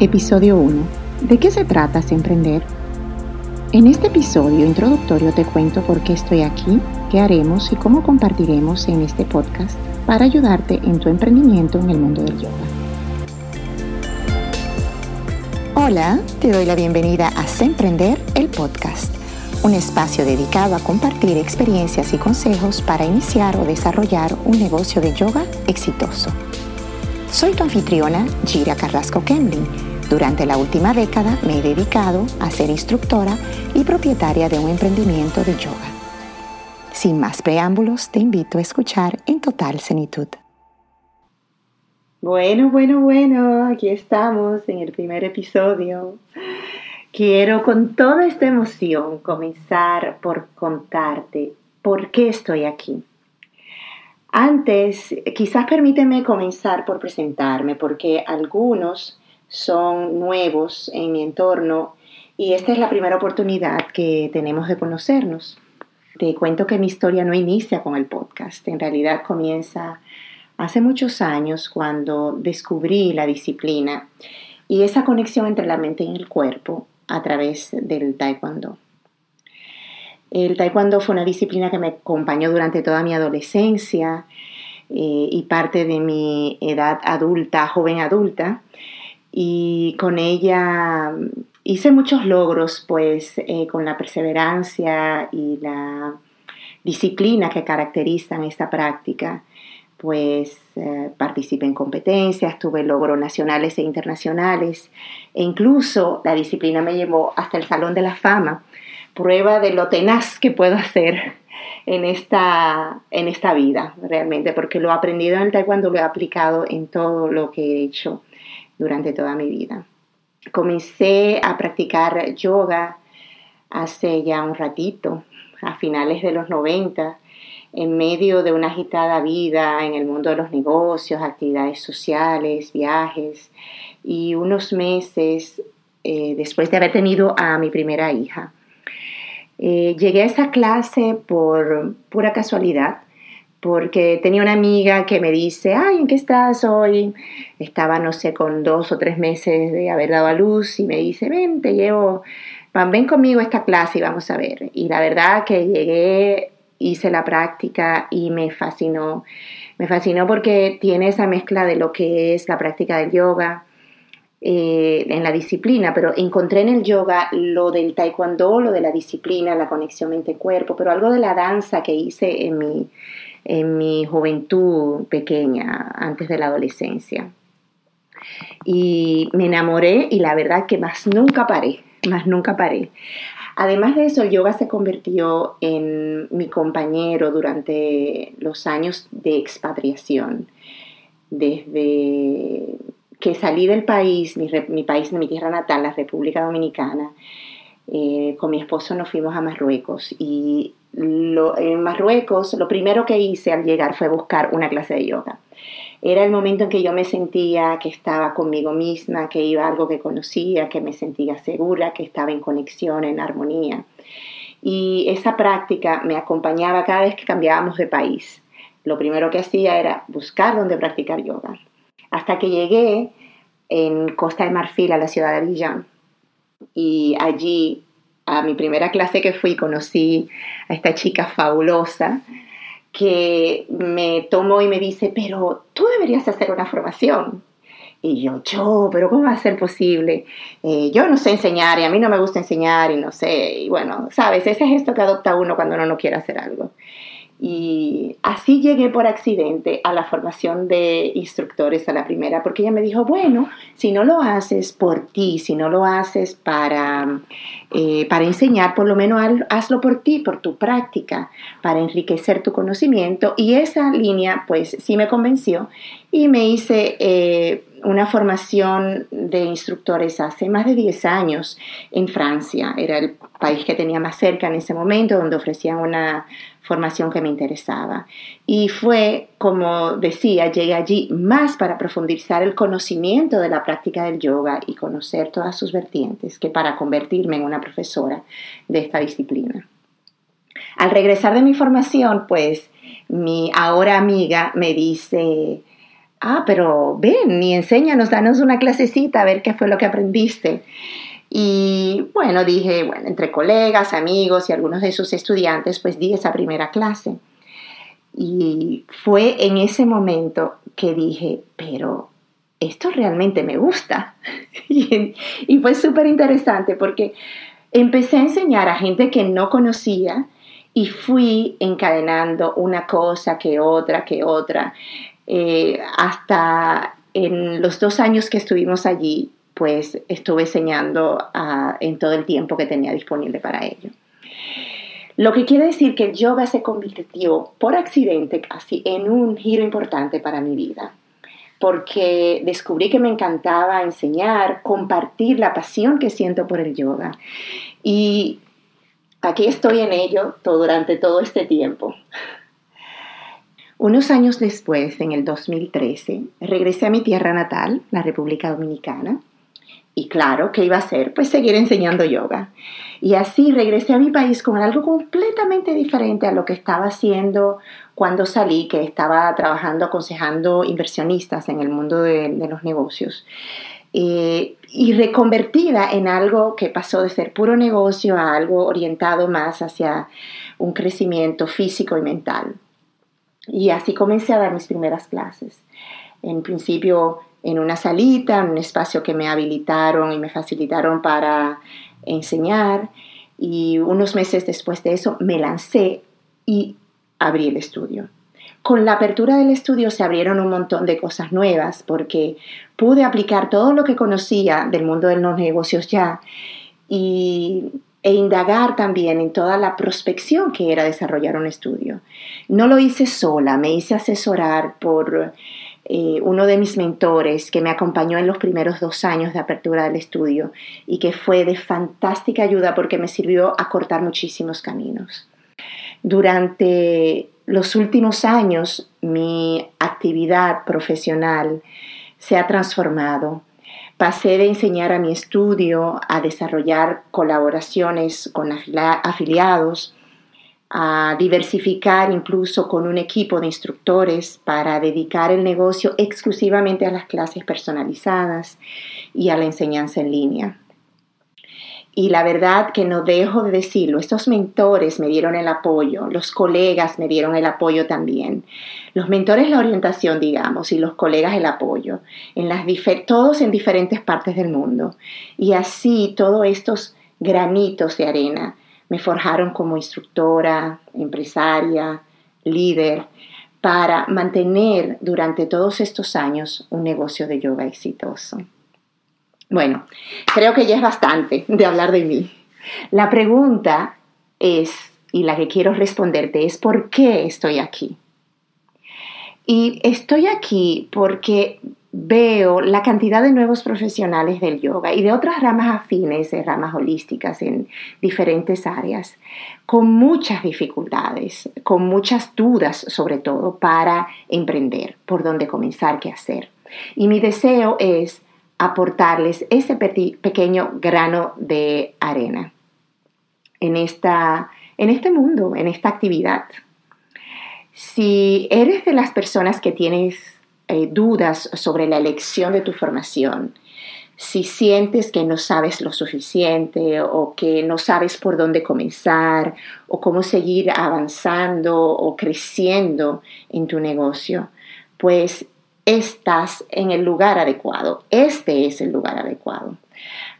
Episodio 1. ¿De qué se trata Emprender? En este episodio introductorio te cuento por qué estoy aquí, qué haremos y cómo compartiremos en este podcast para ayudarte en tu emprendimiento en el mundo del yoga. Hola, te doy la bienvenida a Emprender, el podcast, un espacio dedicado a compartir experiencias y consejos para iniciar o desarrollar un negocio de yoga exitoso. Soy tu anfitriona, Gira Carrasco Kemlin. Durante la última década me he dedicado a ser instructora y propietaria de un emprendimiento de yoga. Sin más preámbulos, te invito a escuchar en total senitud. Bueno, bueno, bueno, aquí estamos en el primer episodio. Quiero con toda esta emoción comenzar por contarte por qué estoy aquí. Antes, quizás permíteme comenzar por presentarme, porque algunos son nuevos en mi entorno y esta es la primera oportunidad que tenemos de conocernos. Te cuento que mi historia no inicia con el podcast, en realidad comienza hace muchos años cuando descubrí la disciplina y esa conexión entre la mente y el cuerpo a través del taekwondo. El taekwondo fue una disciplina que me acompañó durante toda mi adolescencia eh, y parte de mi edad adulta, joven adulta, y con ella hice muchos logros, pues eh, con la perseverancia y la disciplina que caracterizan esta práctica, pues eh, participé en competencias, tuve logros nacionales e internacionales, e incluso la disciplina me llevó hasta el Salón de la Fama prueba de lo tenaz que puedo hacer en esta, en esta vida, realmente, porque lo he aprendido en el taekwondo, lo he aplicado en todo lo que he hecho durante toda mi vida. Comencé a practicar yoga hace ya un ratito, a finales de los 90, en medio de una agitada vida en el mundo de los negocios, actividades sociales, viajes, y unos meses eh, después de haber tenido a mi primera hija. Eh, llegué a esa clase por pura casualidad, porque tenía una amiga que me dice, ay, ¿en qué estás hoy? Estaba, no sé, con dos o tres meses de haber dado a luz y me dice, ven, te llevo, ven conmigo esta clase y vamos a ver. Y la verdad que llegué, hice la práctica y me fascinó. Me fascinó porque tiene esa mezcla de lo que es la práctica del yoga, eh, en la disciplina, pero encontré en el yoga lo del taekwondo, lo de la disciplina, la conexión mente-cuerpo, pero algo de la danza que hice en mi, en mi juventud pequeña, antes de la adolescencia. Y me enamoré y la verdad que más nunca paré, más nunca paré. Además de eso, el yoga se convirtió en mi compañero durante los años de expatriación. Desde que salí del país, mi, mi país, mi tierra natal, la República Dominicana, eh, con mi esposo nos fuimos a Marruecos y en Marruecos lo primero que hice al llegar fue buscar una clase de yoga. Era el momento en que yo me sentía que estaba conmigo misma, que iba a algo que conocía, que me sentía segura, que estaba en conexión, en armonía. Y esa práctica me acompañaba cada vez que cambiábamos de país. Lo primero que hacía era buscar dónde practicar yoga hasta que llegué en Costa de Marfil a la ciudad de Abidjan y allí a mi primera clase que fui conocí a esta chica fabulosa que me tomó y me dice, pero tú deberías hacer una formación. Y yo, yo, pero ¿cómo va a ser posible? Eh, yo no sé enseñar y a mí no me gusta enseñar y no sé. Y bueno, sabes, ese es esto que adopta uno cuando uno no quiere hacer algo. Y así llegué por accidente a la formación de instructores a la primera, porque ella me dijo, bueno, si no lo haces por ti, si no lo haces para, eh, para enseñar, por lo menos hazlo por ti, por tu práctica, para enriquecer tu conocimiento. Y esa línea, pues sí me convenció y me hice eh, una formación de instructores hace más de 10 años en Francia. Era el país que tenía más cerca en ese momento, donde ofrecían una formación que me interesaba. Y fue, como decía, llegué allí más para profundizar el conocimiento de la práctica del yoga y conocer todas sus vertientes que para convertirme en una profesora de esta disciplina. Al regresar de mi formación, pues mi ahora amiga me dice, ah, pero ven y enséñanos, danos una clasecita a ver qué fue lo que aprendiste. Y bueno, dije, bueno, entre colegas, amigos y algunos de sus estudiantes, pues di esa primera clase. Y fue en ese momento que dije, pero esto realmente me gusta. y, fue súper interesante porque empecé a enseñar a gente que no conocía y fui encadenando una cosa que otra, que otra, eh, hasta en los dos años que estuvimos allí, pues estuve enseñando en todo el tiempo que tenía disponible para ello. Lo que quiere decir que el yoga se convirtió por accidente casi en un giro importante para mi vida, porque descubrí que me encantaba enseñar, compartir la pasión que siento por el yoga. Y aquí estoy en ello todo, durante todo este tiempo. Unos años después, en el 2013, regresé a mi tierra natal, la República Dominicana, y claro, ¿qué iba a hacer? Pues seguir enseñando yoga. Y así regresé a mi país con algo completamente diferente a lo que estaba haciendo cuando salí, que estaba trabajando aconsejando inversionistas en el mundo de, los negocios. Eh, y reconvertida en algo que pasó de ser puro negocio a algo orientado más hacia un crecimiento físico y mental. Y así comencé a dar mis primeras clases. En principio en una salita, en un espacio que me habilitaron y me facilitaron para enseñar. Y unos meses después de eso me lancé y abrí el estudio. Con la apertura del estudio se abrieron un montón de cosas nuevas porque pude aplicar todo lo que conocía del mundo de los negocios ya y, e indagar también en toda la prospección que era desarrollar un estudio. No lo hice sola, me hice asesorar por eh, uno de mis mentores que me acompañó en los primeros dos años de apertura del estudio y que fue de fantástica ayuda porque me sirvió a cortar muchísimos caminos. Durante los últimos años mi actividad profesional se ha transformado. Pasé de enseñar a mi estudio a desarrollar colaboraciones con afiliados, a diversificar incluso con un equipo de instructores para dedicar el negocio exclusivamente a las clases personalizadas y a la enseñanza en línea. Y la verdad que no dejo de decirlo, estos mentores me dieron el apoyo, los colegas me dieron el apoyo también. Los mentores la orientación, digamos, y los colegas el apoyo, en las todos en diferentes partes del mundo. Y así todos estos granitos de arena me forjaron como instructora, empresaria, líder, para mantener durante todos estos años un negocio de yoga exitoso. Bueno, creo que ya es bastante de hablar de mí. La pregunta es, y la que quiero responderte, es ¿por qué estoy aquí? Y estoy aquí porque veo la cantidad de nuevos profesionales del yoga y de otras ramas afines, de ramas holísticas en diferentes áreas, con muchas dificultades, con muchas dudas sobre todo para emprender, por dónde comenzar, qué hacer. Y mi deseo es aportarles ese pequeño grano de arena en, esta, en este mundo, en esta actividad. Si eres de las personas que tienes eh, dudas sobre la elección de tu formación, si sientes que no sabes lo suficiente o que no sabes por dónde comenzar o cómo seguir avanzando o creciendo en tu negocio, pues estás en el lugar adecuado. Este es el lugar adecuado.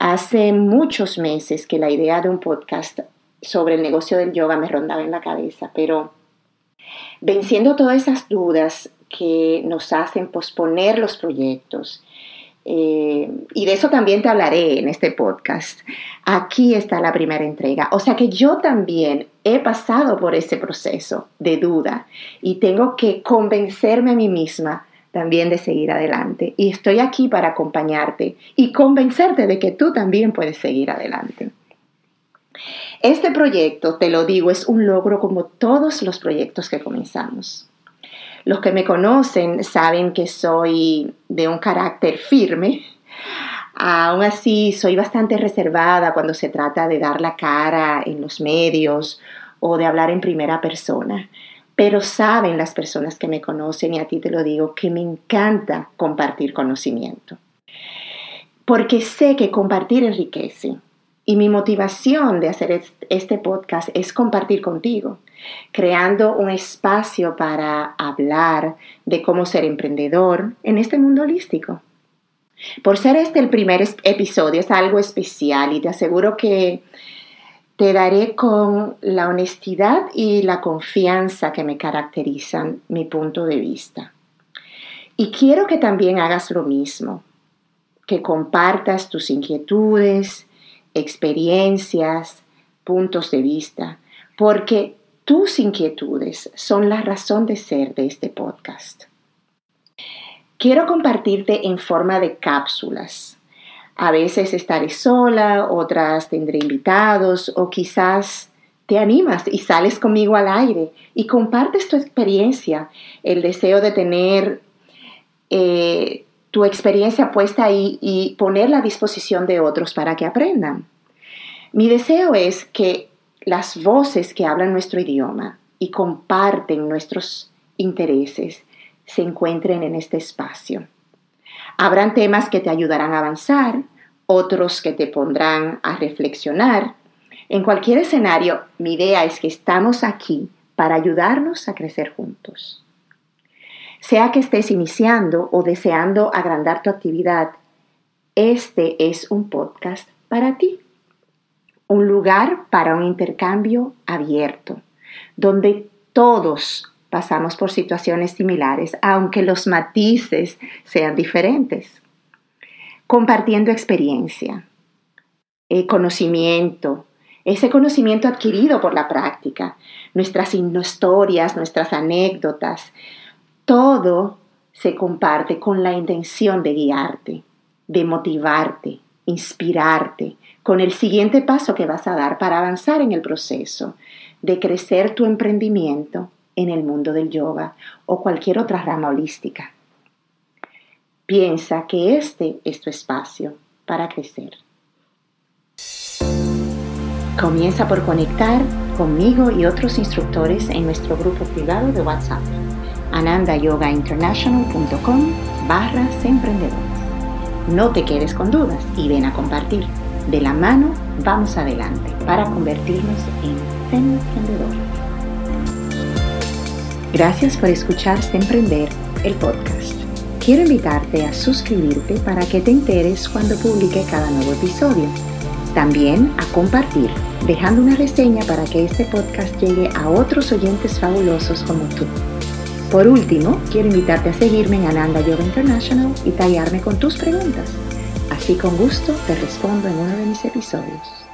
Hace muchos meses que la idea de un podcast sobre el negocio del yoga me rondaba en la cabeza, pero venciendo todas esas dudas que nos hacen posponer los proyectos. Eh, y de eso también te hablaré en este podcast. Aquí está la primera entrega. O sea que yo también he pasado por ese proceso de duda y tengo que convencerme a mí misma también de seguir adelante. Y estoy aquí para acompañarte y convencerte de que tú también puedes seguir adelante. Este proyecto, te lo digo, es un logro como todos los proyectos que comenzamos. Los que me conocen saben que soy de un carácter firme. Aún así, soy bastante reservada cuando se trata de dar la cara en los medios o de hablar en primera persona. pero saben las personas que me conocen y a ti te lo digo, que me encanta compartir conocimiento. Porque sé que compartir enriquece. Y mi motivación de hacer este podcast es compartir contigo, creando un espacio para hablar de cómo ser emprendedor en este mundo holístico. Por ser este el primer episodio es algo especial y te aseguro que te daré con la honestidad y la confianza que me caracterizan mi punto de vista. Y quiero que también hagas lo mismo, que compartas tus inquietudes, experiencias, puntos de vista, porque tus inquietudes son la razón de ser de este podcast. Quiero compartirte en forma de cápsulas. A veces estaré sola, otras tendré invitados o quizás te animas y sales conmigo al aire y compartes tu experiencia, el deseo de tener eh, tu experiencia puesta ahí y ponerla a disposición de otros para que aprendan. Mi deseo es que las voces que hablan nuestro idioma y comparten nuestros intereses se encuentren en este espacio. Habrán temas que te ayudarán a avanzar, otros que te pondrán a reflexionar. En cualquier escenario, mi idea es que estamos aquí para ayudarnos a crecer juntos. Sea que estés iniciando o deseando agrandar tu actividad, este es un podcast para ti. Un lugar para un intercambio abierto, donde todos pasamos por situaciones similares, aunque los matices sean diferentes. Compartiendo experiencia, eh, conocimiento, ese conocimiento adquirido por la práctica, nuestras historias, nuestras anécdotas, todo se comparte con la intención de guiarte, de motivarte, inspirarte con el siguiente paso que vas a dar para avanzar en el proceso de crecer tu emprendimiento en el mundo del yoga o cualquier otra rama holística. Piensa que este es tu espacio para crecer. Comienza por conectar conmigo y otros instructores en nuestro grupo privado de WhatsApp anandayogainternational.com barra emprendedores. No te quedes con dudas y ven a compartir. De la mano vamos adelante para convertirnos en emprendedores. Gracias por escuchar Emprender, el podcast. Quiero invitarte a suscribirte para que te enteres cuando publique cada nuevo episodio. También a compartir, dejando una reseña para que este podcast llegue a otros oyentes fabulosos como tú. Por último, quiero invitarte a seguirme en Ananda Yoga International y tallarme con tus preguntas. Así con gusto te respondo en uno de mis episodios.